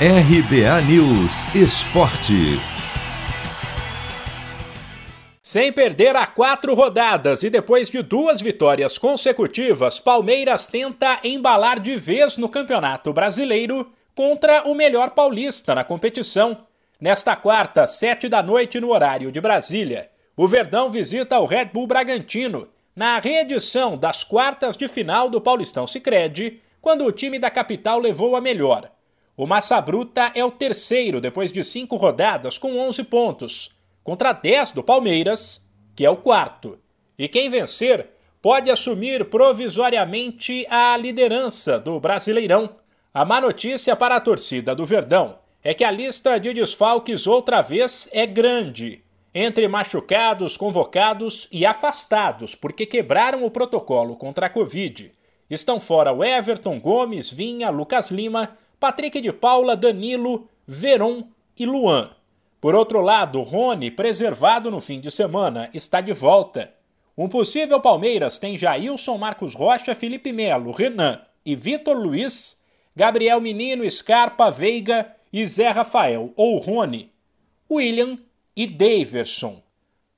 RBA News Esporte. Sem perder a quatro rodadas e depois de duas vitórias consecutivas, Palmeiras tenta embalar de vez no Campeonato Brasileiro contra o melhor paulista na competição. Nesta quarta, sete da noite no horário de Brasília, o Verdão visita o Red Bull Bragantino na reedição das quartas de final do Paulistão Sicredi, quando o time da capital levou a melhor. O Massa Bruta é o terceiro depois de cinco rodadas com 11 pontos, contra 10 do Palmeiras, que é o quarto. E quem vencer pode assumir provisoriamente a liderança do Brasileirão. A má notícia para a torcida do Verdão é que a lista de desfalques outra vez é grande entre machucados, convocados e afastados porque quebraram o protocolo contra a Covid. Estão fora o Everton, Gomes, Vinha, Lucas Lima, Patrick de Paula, Danilo, Veron e Luan. Por outro lado, Rony, preservado no fim de semana, está de volta. Um possível Palmeiras tem Jailson, Marcos Rocha, Felipe Melo, Renan e Vitor Luiz, Gabriel Menino, Scarpa, Veiga e Zé Rafael ou Rony. William e Daverson.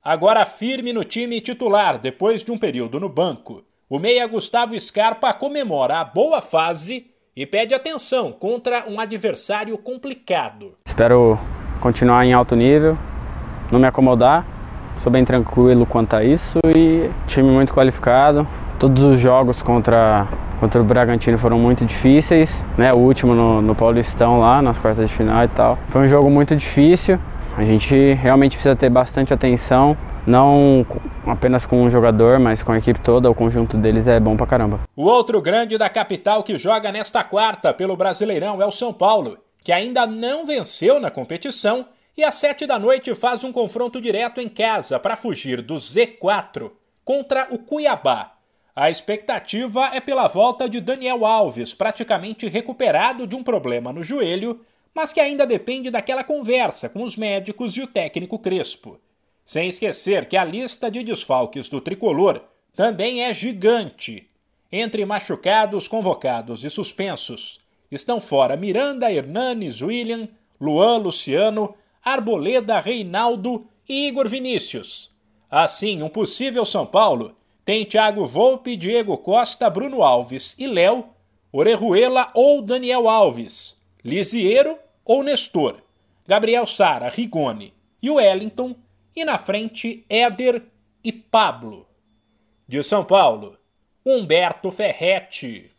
Agora firme no time titular depois de um período no banco, o meia Gustavo Scarpa comemora a boa fase e pede atenção contra um adversário complicado. Espero continuar em alto nível, não me acomodar. Sou bem tranquilo quanto a isso e time muito qualificado. Todos os jogos contra, contra o Bragantino foram muito difíceis, né? O último no, no Paulistão lá, nas quartas de final e tal. Foi um jogo muito difícil, a gente realmente precisa ter bastante atenção, não apenas com um jogador, mas com a equipe toda, o conjunto deles é bom pra caramba. O outro grande da capital que joga nesta quarta pelo Brasileirão é o São Paulo, que ainda não venceu na competição e às sete da noite faz um confronto direto em casa para fugir do Z4 contra o Cuiabá. A expectativa é pela volta de Daniel Alves, praticamente recuperado de um problema no joelho, mas que ainda depende daquela conversa com os médicos e o técnico Crespo. Sem esquecer que a lista de desfalques do tricolor também é gigante. Entre machucados, convocados e suspensos estão fora Miranda, Hernanes, William, Luan, Luciano, Arboleda, Reinaldo e Igor Vinícius. Assim, um possível São Paulo tem Thiago Volpe, Diego Costa, Bruno Alves e Léo, Orejuela ou Daniel Alves, Lisiero ou Nestor, Gabriel Sara, Rigoni e Wellington, e na frente Éder e Pablo. De São Paulo, Humberto Ferretti.